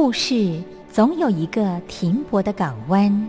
故事总有一个停泊的港湾。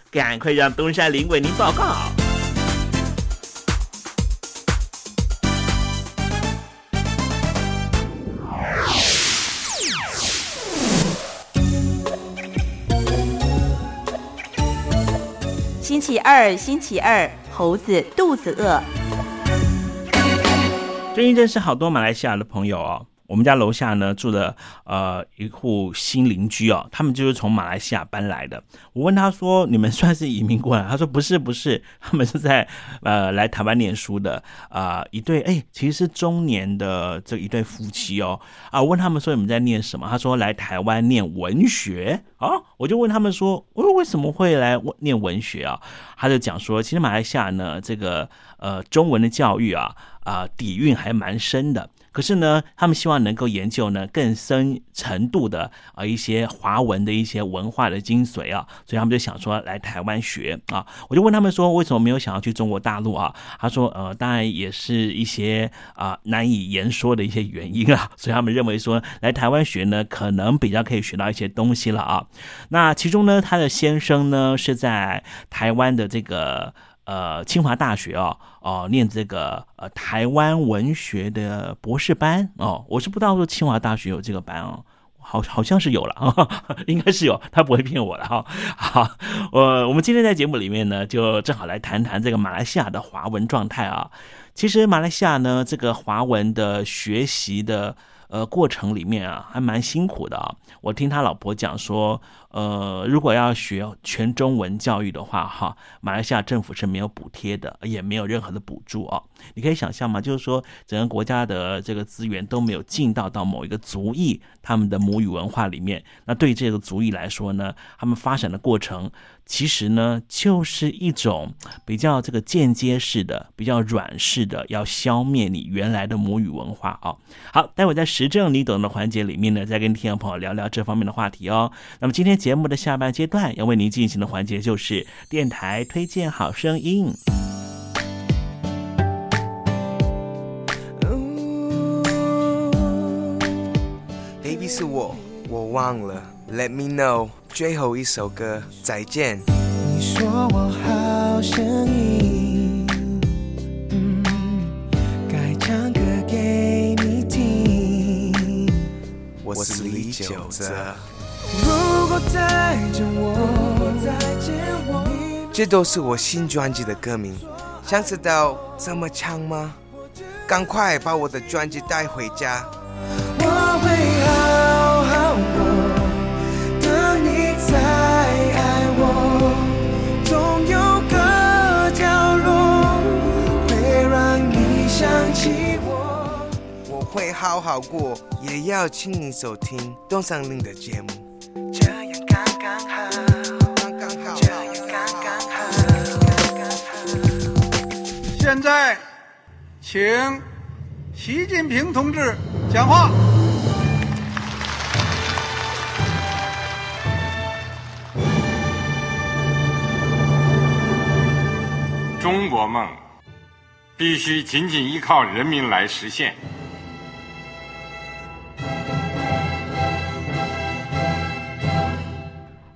赶快让东山林为您报告。星期二，星期二，猴子肚子饿。最近认识好多马来西亚的朋友哦。我们家楼下呢住的呃一户新邻居哦，他们就是从马来西亚搬来的。我问他说：“你们算是移民过来？”他说：“不是，不是，他们是在呃来台湾念书的啊一对哎，其实是中年的这一对夫妻哦啊。”问他们说：“你们在念什么？”他说：“来台湾念文学啊。”我就问他们说：“我说为什么会来念文学啊？”他就讲说：“其实马来西亚呢，这个呃中文的教育啊啊底蕴还蛮深的。”可是呢，他们希望能够研究呢更深程度的啊一些华文的一些文化的精髓啊，所以他们就想说来台湾学啊。我就问他们说，为什么没有想要去中国大陆啊？他说，呃，当然也是一些啊难以言说的一些原因啊。所以他们认为说来台湾学呢，可能比较可以学到一些东西了啊。那其中呢，他的先生呢是在台湾的这个。呃，清华大学哦，哦，念这个呃台湾文学的博士班哦，我是不知道说清华大学有这个班哦，好好像是有了啊，应该是有，他不会骗我的哈。好，我我们今天在节目里面呢，就正好来谈谈这个马来西亚的华文状态啊。其实马来西亚呢，这个华文的学习的呃过程里面啊，还蛮辛苦的啊。我听他老婆讲说。呃，如果要学全中文教育的话，哈，马来西亚政府是没有补贴的，也没有任何的补助啊。你可以想象吗？就是说，整个国家的这个资源都没有进到到某一个族裔他们的母语文化里面。那对这个族裔来说呢，他们发展的过程其实呢，就是一种比较这个间接式的、比较软式的，要消灭你原来的母语文化啊。好，待会在实证你懂的环节里面呢，再跟听众朋友聊聊这方面的话题哦。那么今天。节目的下半阶段要为您进行的环节就是电台推荐好声音。Baby 是我，我忘了。Let me know，最后一首歌，再见。你说我好声音，该唱歌给你听。我是李玖哲。这都是我新专辑的歌名，想知道怎么唱吗？赶快把我的专辑带回家。好好过，也要请你收听东山林的节目。这样刚刚好现在，请习近平同志讲话。中国梦必须紧紧依靠人民来实现。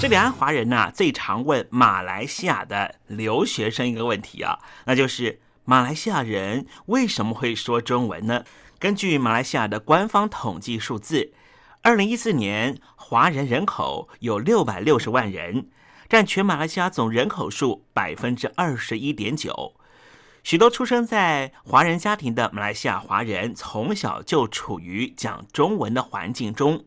这两岸华人呐、最常问马来西亚的留学生一个问题啊，那就是马来西亚人为什么会说中文呢？根据马来西亚的官方统计数字，二零一四年华人人口有六百六十万人，占全马来西亚总人口数百分之二十一点九。许多出生在华人家庭的马来西亚华人，从小就处于讲中文的环境中，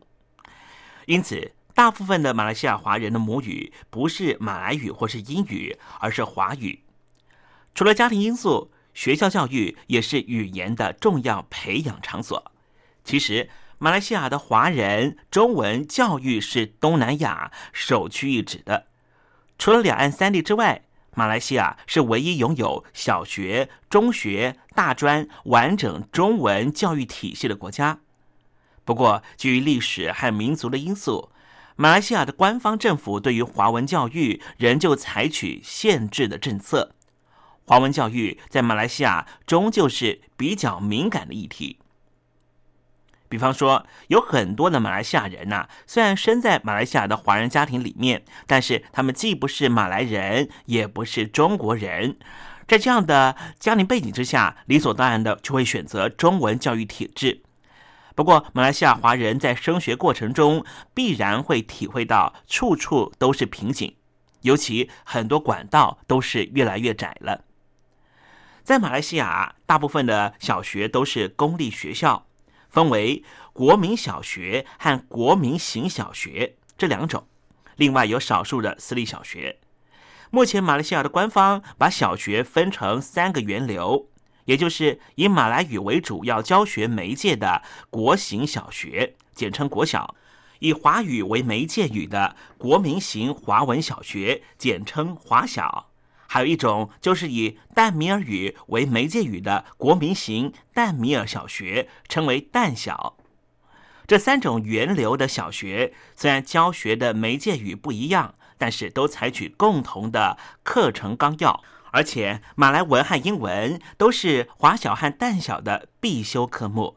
因此。大部分的马来西亚华人的母语不是马来语或是英语，而是华语。除了家庭因素，学校教育也是语言的重要培养场所。其实，马来西亚的华人中文教育是东南亚首屈一指的。除了两岸三地之外，马来西亚是唯一拥有小学、中学、大专完整中文教育体系的国家。不过，基于历史和民族的因素，马来西亚的官方政府对于华文教育仍旧采取限制的政策。华文教育在马来西亚终究是比较敏感的议题。比方说，有很多的马来西亚人呐、虽然生在马来西亚的华人家庭里面，但是他们既不是马来人，也不是中国人。在这样的家庭背景之下，理所当然的就会选择中文教育体制。不过，马来西亚华人在升学过程中必然会体会到处处都是瓶颈，尤其很多管道都是越来越窄了。在马来西亚，大部分的小学都是公立学校，分为国民小学和国民型小学这两种，另外有少数的私立小学。目前，马来西亚的官方把小学分成三个源流。也就是以马来语为主要教学媒介的国型小学，简称国小；以华语为媒介语的国民型华文小学，简称华小；还有一种就是以淡米尔语为媒介语的国民型淡米尔小学，称为淡小。这三种源流的小学虽然教学的媒介语不一样，但是都采取共同的课程纲要。而且，马来文和英文都是华小和淡小的必修科目。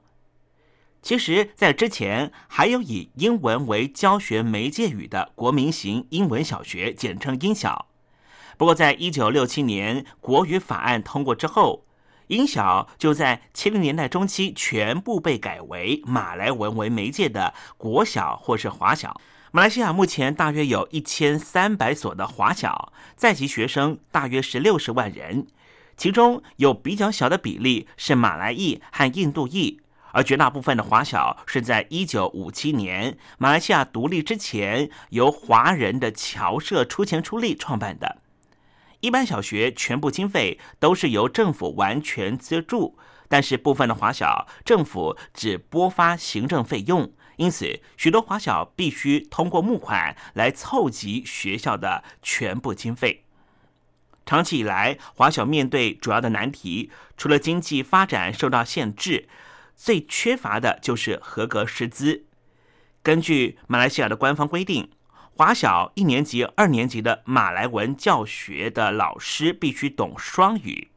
其实，在之前还有以英文为教学媒介语的国民型英文小学，简称英小。不过，在一九六七年国语法案通过之后，英小就在七零年代中期全部被改为马来文为媒介的国小或是华小。马来西亚目前大约有一千三百所的华小，在籍学生大约是六十万人，其中有比较小的比例是马来裔和印度裔，而绝大部分的华小是在一九五七年马来西亚独立之前，由华人的侨社出钱出力创办的。一般小学全部经费都是由政府完全资助，但是部分的华小政府只拨发行政费用。因此，许多华小必须通过募款来凑集学校的全部经费。长期以来，华小面对主要的难题，除了经济发展受到限制，最缺乏的就是合格师资。根据马来西亚的官方规定，华小一年级、二年级的马来文教学的老师必须懂双语。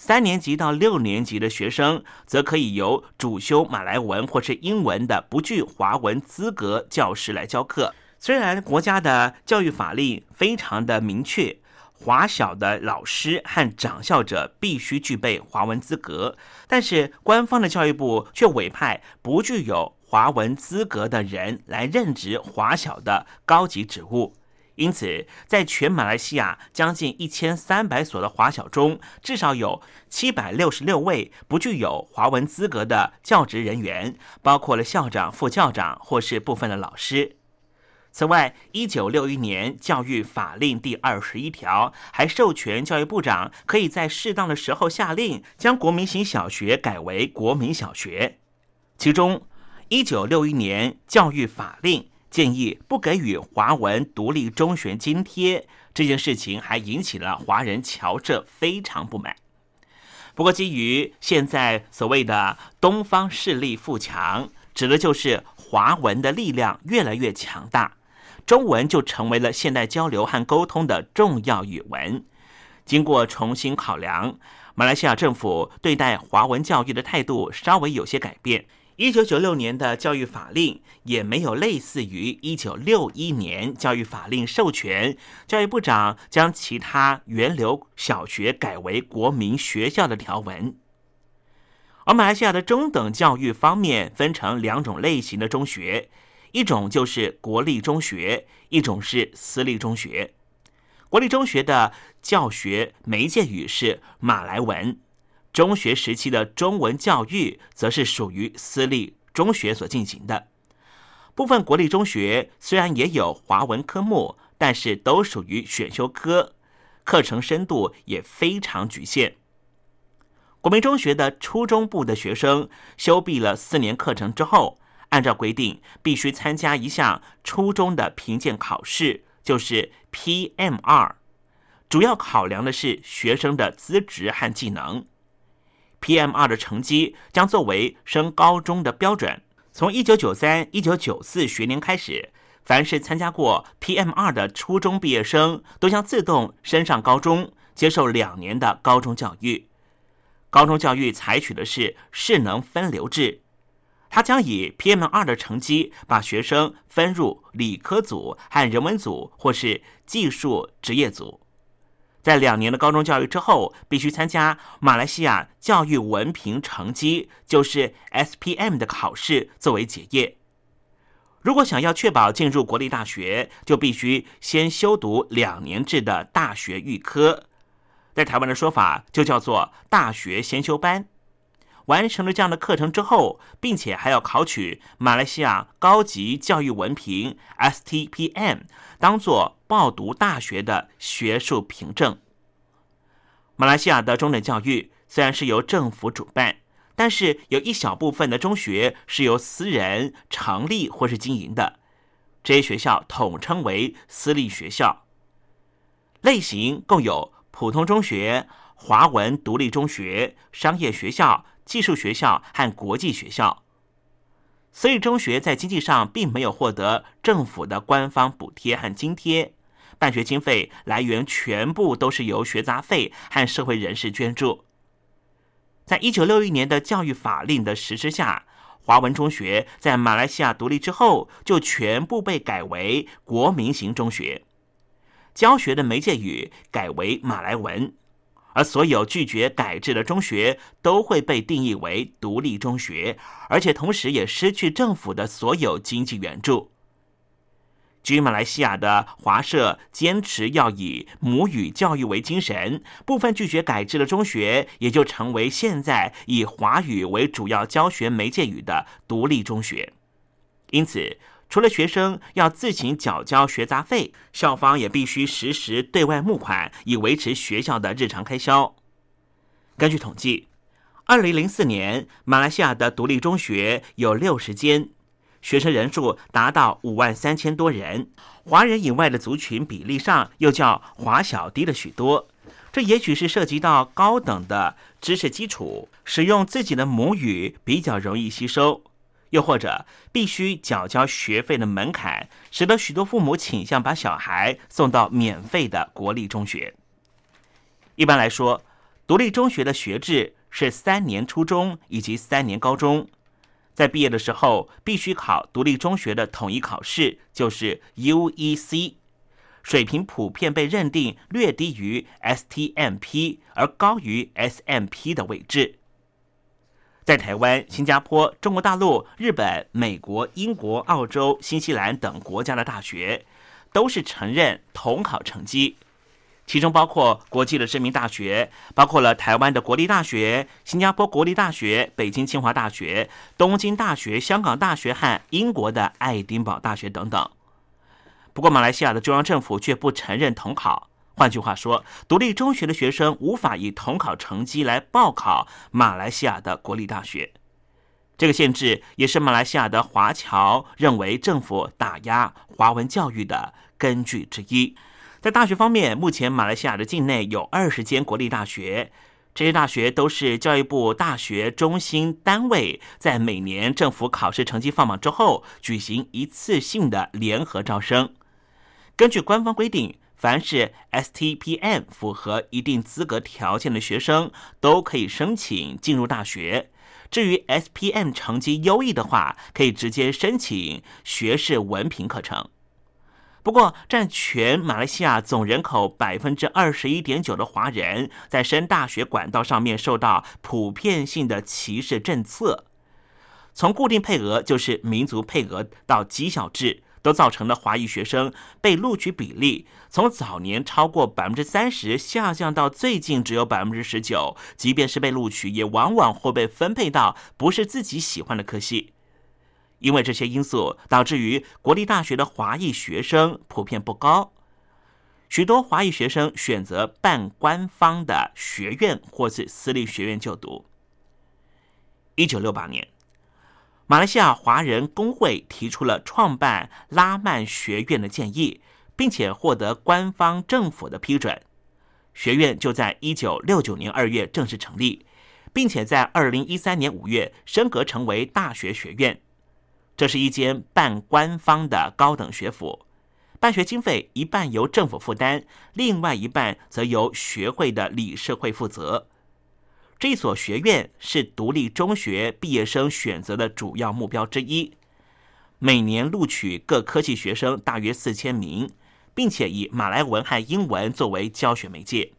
三年级到六年级的学生，则可以由主修马来文或是英文的不具华文资格教师来教课。虽然国家的教育法令非常的明确，华小的老师和掌校者必须具备华文资格，但是官方的教育部却委派不具有华文资格的人来任职华小的高级职务。因此，在全马来西亚将近一千三百所的华小中，至少有七百六十六位不具有华文资格的教职人员，包括了校长、副校长或是部分的老师。此外，一九六一年教育法令第二十一条还授权教育部长可以在适当的时候下令将国民型小学改为国民小学。其中，一九六一年教育法令。建议不给予华文独立中学津贴这件事情，还引起了华人侨社非常不满。不过，基于现在所谓的东方势力富强，指的就是华文的力量越来越强大，中文就成为了现代交流和沟通的重要语文。经过重新考量，马来西亚政府对待华文教育的态度稍微有些改变。一九九六年的教育法令也没有类似于一九六一年教育法令授权教育部长将其他原流小学改为国民学校的条文。而马来西亚的中等教育方面分成两种类型的中学，一种就是国立中学，一种是私立中学。国立中学的教学媒介语是马来文。中学时期的中文教育，则是属于私立中学所进行的。部分国立中学虽然也有华文科目，但是都属于选修科，课程深度也非常局限。国民中学的初中部的学生修毕了四年课程之后，按照规定必须参加一项初中的评鉴考试，就是 PMR，主要考量的是学生的资质和技能。PM2 的成绩将作为升高中的标准。从一九九三、一九九四学年开始，凡是参加过 PM2 的初中毕业生，都将自动升上高中，接受两年的高中教育。高中教育采取的是势能分流制，它将以 PM2 的成绩把学生分入理科组和人文组，或是技术职业组。在两年的高中教育之后，必须参加马来西亚教育文凭成绩，就是 SPM 的考试作为结业。如果想要确保进入国立大学，就必须先修读两年制的大学预科，在台湾的说法就叫做大学先修班。完成了这样的课程之后，并且还要考取马来西亚高级教育文凭 STPM，当做报读大学的学术凭证。马来西亚的中等教育虽然是由政府主办，但是有一小部分的中学是由私人成立或是经营的，这些学校统称为私立学校。类型共有普通中学、华文独立中学、商业学校。技术学校和国际学校，私立中学在经济上并没有获得政府的官方补贴和津贴，办学经费来源全部都是由学杂费和社会人士捐助。在一九六一年的教育法令的实施下，华文中学在马来西亚独立之后，就全部被改为国民型中学，教学的媒介语改为马来文。而所有拒绝改制的中学都会被定义为独立中学，而且同时也失去政府的所有经济援助。据马来西亚的华社坚持要以母语教育为精神，部分拒绝改制的中学也就成为现在以华语为主要教学媒介语的独立中学。因此。除了学生要自行缴交学杂费，校方也必须实时对外募款，以维持学校的日常开销。根据统计，二零零四年马来西亚的独立中学有六十间，学生人数达到五万三千多人。华人以外的族群比例上又较华小低了许多。这也许是涉及到高等的知识基础，使用自己的母语比较容易吸收。又或者必须缴交学费的门槛，使得许多父母倾向把小孩送到免费的国立中学。一般来说，独立中学的学制是三年初中以及三年高中，在毕业的时候必须考独立中学的统一考试，就是 UEC，水平普遍被认定略低于 STMP 而高于 SMP 的位置。在台湾、新加坡、中国大陆、日本、美国、英国、澳洲、新西兰等国家的大学，都是承认统考成绩。其中包括国际的知名大学，包括了台湾的国立大学、新加坡国立大学、北京清华大学、东京大学、香港大学和英国的爱丁堡大学等等。不过，马来西亚的中央政府却不承认统考。换句话说，独立中学的学生无法以统考成绩来报考马来西亚的国立大学。这个限制也是马来西亚的华侨认为政府打压华文教育的根据之一。在大学方面，目前马来西亚的境内有二十间国立大学，这些大学都是教育部大学中心单位在每年政府考试成绩放榜之后举行一次性的联合招生。根据官方规定，凡是 STPM 符合一定资格条件的学生都可以申请进入大学。至于 SPM 成绩优异的话，可以直接申请学士文凭课程。不过，占全马来西亚总人口百分之二十一点九的华人，在升大学管道上面受到普遍性的歧视政策，从固定配额就是民族配额到绩效制，都造成了华裔学生被录取比例从早年超过百分之三十下降到最近只有百分之十九。即便是被录取，也往往会被分配到不是自己喜欢的科系。因为这些因素，导致于国立大学的华裔学生普遍不高，许多华裔学生选择办官方的学院或是私立学院就读。一九六八年，马来西亚华人工会提出了创办拉曼学院的建议，并且获得官方政府的批准，学院就在一九六九年二月正式成立，并且在二零一三年五月升格成为大学学院。这是一间半官方的高等学府，办学经费一半由政府负担，另外一半则由学会的理事会负责。这所学院是独立中学毕业生选择的主要目标之一，每年录取各科技学生大约四千名，并且以马来文和英文作为教学媒介。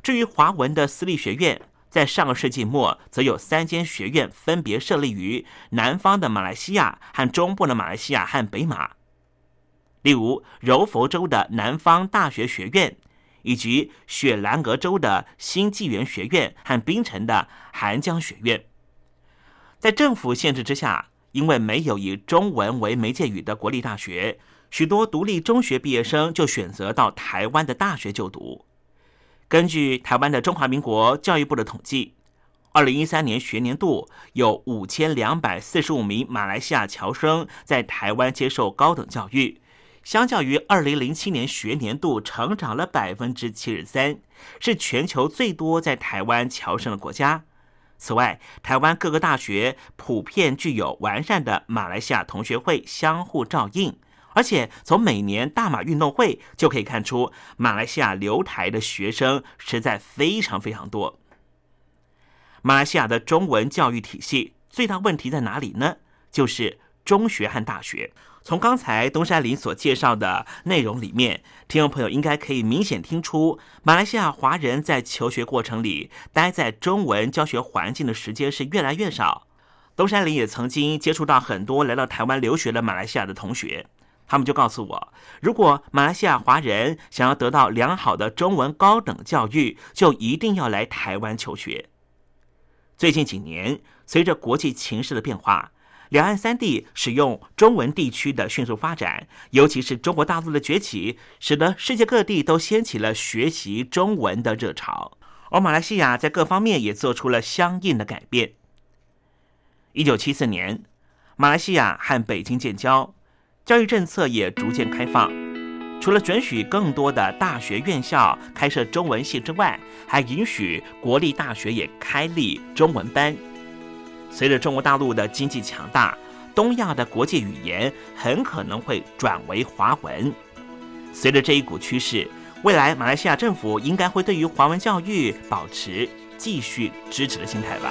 至于华文的私立学院，在上个世纪末，则有三间学院分别设立于南方的马来西亚和中部的马来西亚和北马，例如柔佛州的南方大学学院，以及雪兰莪州的新纪元学院和槟城的韩江学院。在政府限制之下，因为没有以中文为媒介语的国立大学，许多独立中学毕业生就选择到台湾的大学就读。根据台湾的中华民国教育部的统计，二零一三年学年度有五千两百四十五名马来西亚侨生在台湾接受高等教育，相较于二零零七年学年度成长了百分之七十三，是全球最多在台湾侨生的国家。此外，台湾各个大学普遍具有完善的马来西亚同学会相互照应。而且从每年大马运动会就可以看出，马来西亚留台的学生实在非常非常多。马来西亚的中文教育体系最大问题在哪里呢？就是中学和大学。从刚才东山林所介绍的内容里面，听众朋友应该可以明显听出，马来西亚华人在求学过程里待在中文教学环境的时间是越来越少。东山林也曾经接触到很多来到台湾留学的马来西亚的同学。他们就告诉我，如果马来西亚华人想要得到良好的中文高等教育，就一定要来台湾求学。最近几年，随着国际情势的变化，两岸三地使用中文地区的迅速发展，尤其是中国大陆的崛起，使得世界各地都掀起了学习中文的热潮。而马来西亚在各方面也做出了相应的改变。一九七四年，马来西亚和北京建交。教育政策也逐渐开放，除了准许更多的大学院校开设中文系之外，还允许国立大学也开立中文班。随着中国大陆的经济强大，东亚的国际语言很可能会转为华文。随着这一股趋势，未来马来西亚政府应该会对于华文教育保持继续支持的心态吧。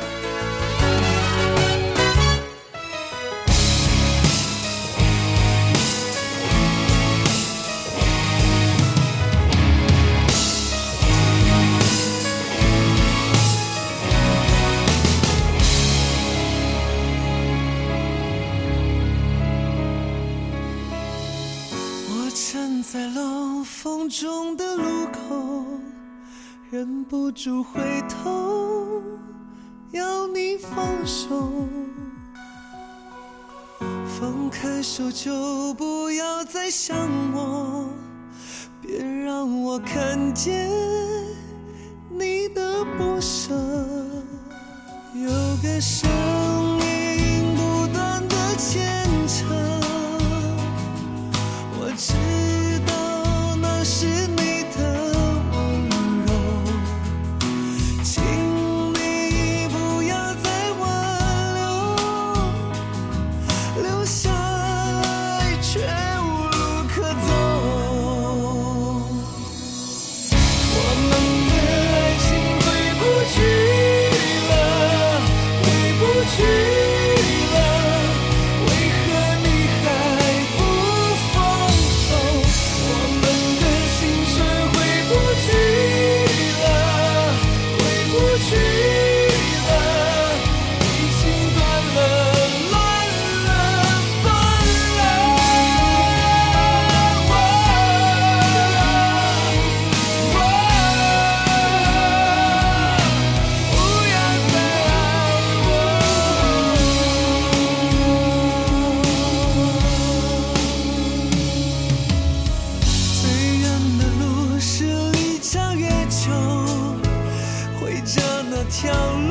在冷风中的路口，忍不住回头，要你放手。放开手就不要再想我，别让我看见你的不舍。有个声音不断的牵扯，我知。承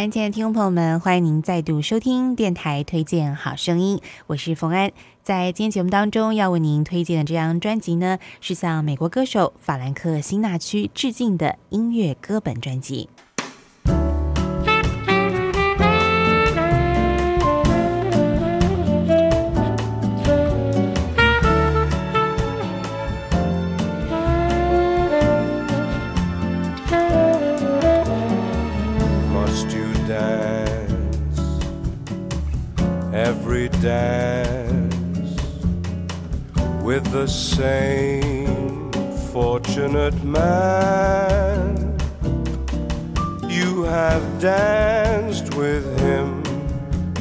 安，亲爱的听众朋友们，欢迎您再度收听电台推荐好声音，我是冯安。在今天节目当中，要为您推荐的这张专辑呢，是向美国歌手法兰克辛纳屈致敬的音乐歌本专辑。With the same fortunate man. You have danced with him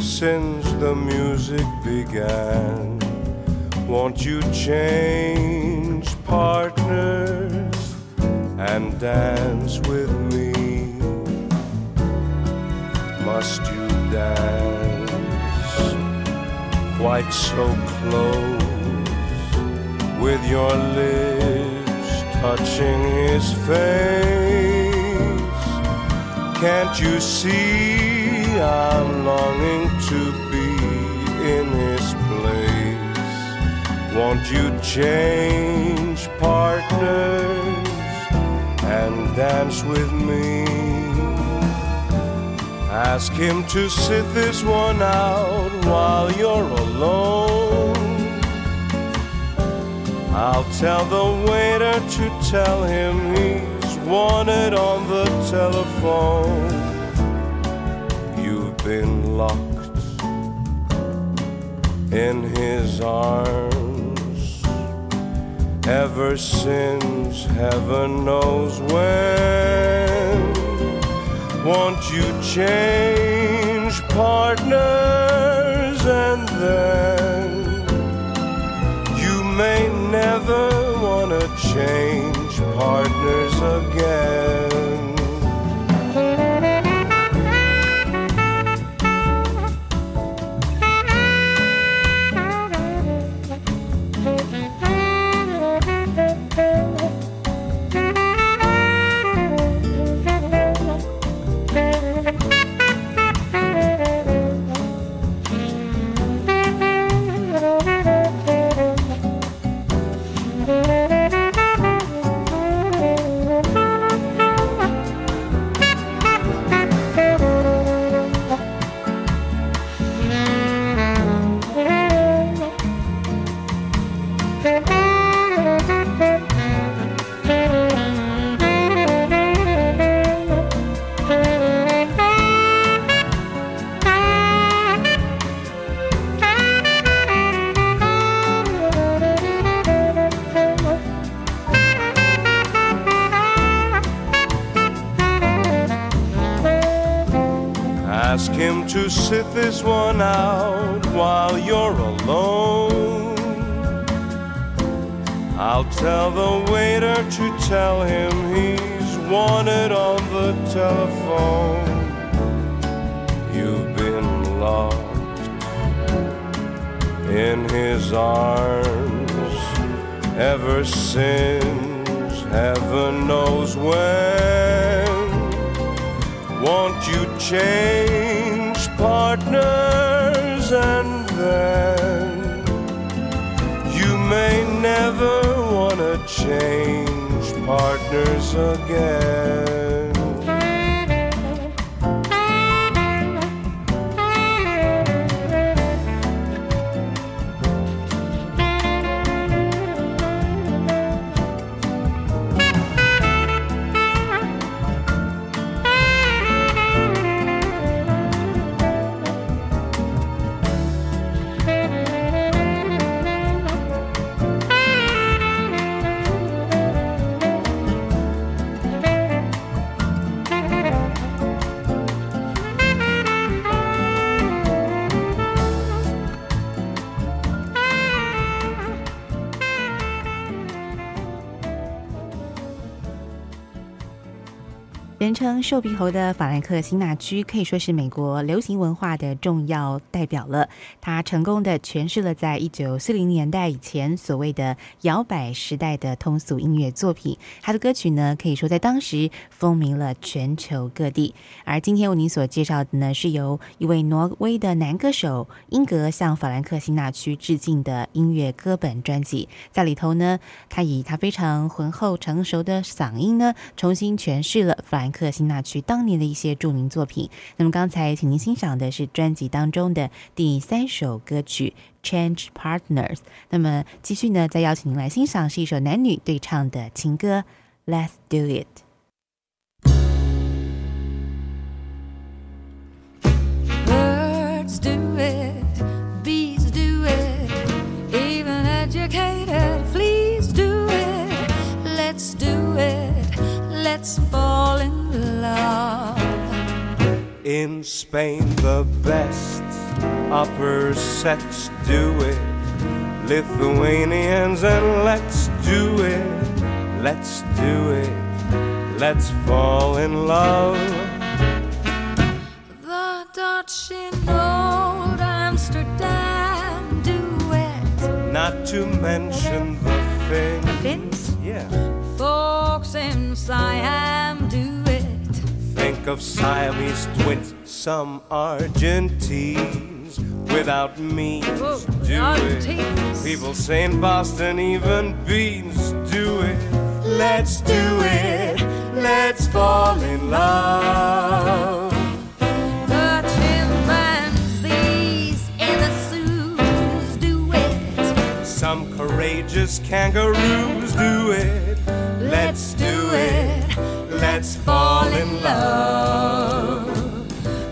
since the music began. Won't you change partners and dance with me? Must you dance quite so close with your lips touching his face? Can't you see I'm longing to be in his place? Won't you change partners and dance with me? Ask him to sit this one out while you're alone. I'll tell the waiter to tell him he's wanted on the telephone. You've been locked in his arms ever since heaven knows when. Won't you change partners and then you may never want to change partners again? Tell the waiter to tell him he's wanted on the telephone. You've been locked in his arms ever since heaven knows when. Won't you change partners and then you may never want to change partners again? “瘦鼻猴”的法兰克辛纳区可以说是美国流行文化的重要代表了。他成功的诠释了在一九四零年代以前所谓的摇摆时代的通俗音乐作品。他的歌曲呢，可以说在当时风靡了全球各地。而今天为您所介绍的呢，是由一位挪威的男歌手英格向法兰克辛纳区致敬的音乐歌本专辑。在里头呢，他以他非常浑厚成熟的嗓音呢，重新诠释了法兰克辛纳区当年的一些著名作品。那么刚才请您欣赏的是专辑当中的第三首歌曲《Change Partners》。那么继续呢，再邀请您来欣赏是一首男女对唱的情歌《Let's Do It》。Do it, bees do it, even educated fleas do it. Let's fall in love. In Spain, the best upper sets do it. Lithuanians, and let's do it. Let's do it. Let's fall in love. The Dutch in old Amsterdam do it. Not to mention the Finns. Finns? Yeah. Folks in Siam do it. Think of Siamese twins, some Argentines without means do it. People say in Boston, even beans do it. Let's do it. Let's fall in love. The chimpanzees in the zoos do it. Some courageous kangaroos do it. Let's do it. Let's fall in love.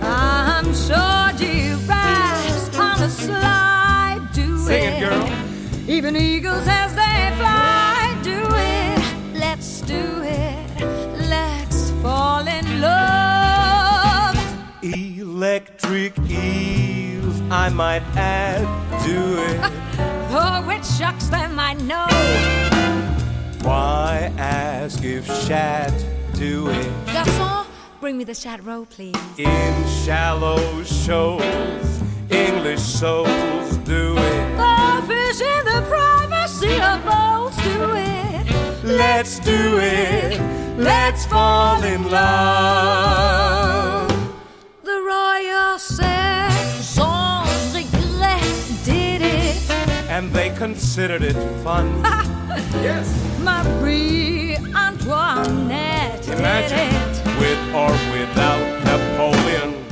I'm sure you giraffes on a slide do Sing it. it, girl. Even eagles as they fly do it. Let's do it. Let's fall in love. Electric eels, I might add, do it. For which shucks them I know. Why ask if shad do it? Garçon, bring me the shad roll, please. In shallow shoals, English souls do it. The fish in the privacy of boats do it. Let's do it. Let's fall in love. The Royal Saison did it. And they considered it fun. Yes. Marie Antoinette Imagine with or without Napoleon,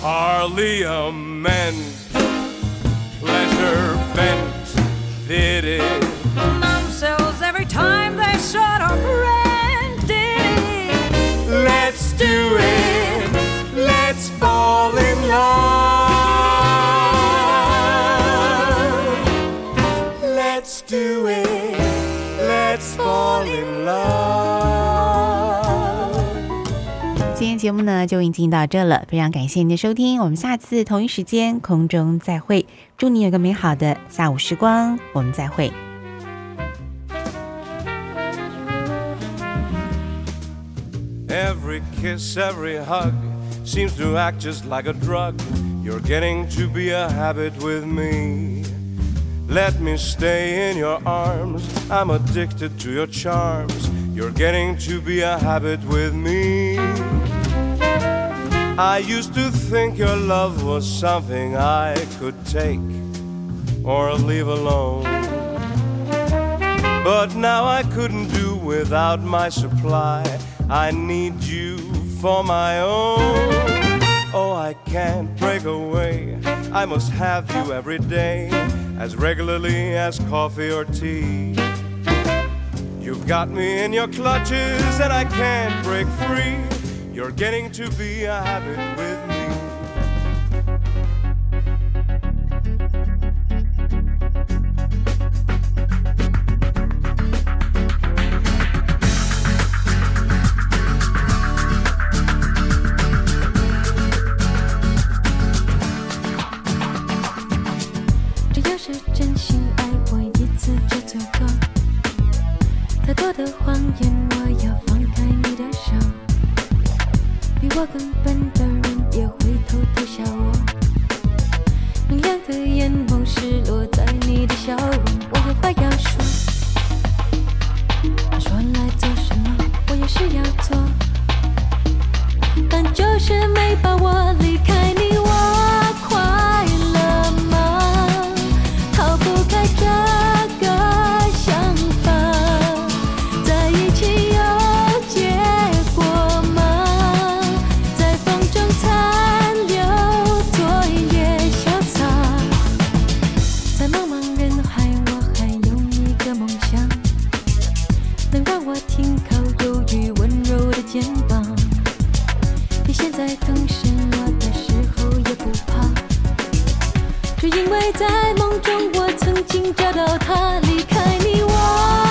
Parliament, pleasure bent, did it. Themselves every time they shut up rent did it. Let's do it. Fall in love. 今天节目呢就已经到这了，非常感谢您的收听，我们下次同一时间空中再会，祝你有个美好的下午时光，我们再会。Every kiss, every hug seems to act just like a drug. You're getting to be a habit with me. Let me stay in your arms. I'm addicted to your charms. You're getting to be a habit with me. I used to think your love was something I could take or leave alone. But now I couldn't do without my supply. I need you for my own. Oh, I can't break away. I must have you every day, as regularly as coffee or tea. You've got me in your clutches, and I can't break free. You're getting to be a habit with 只因为在梦中我曾经找到他离开你我。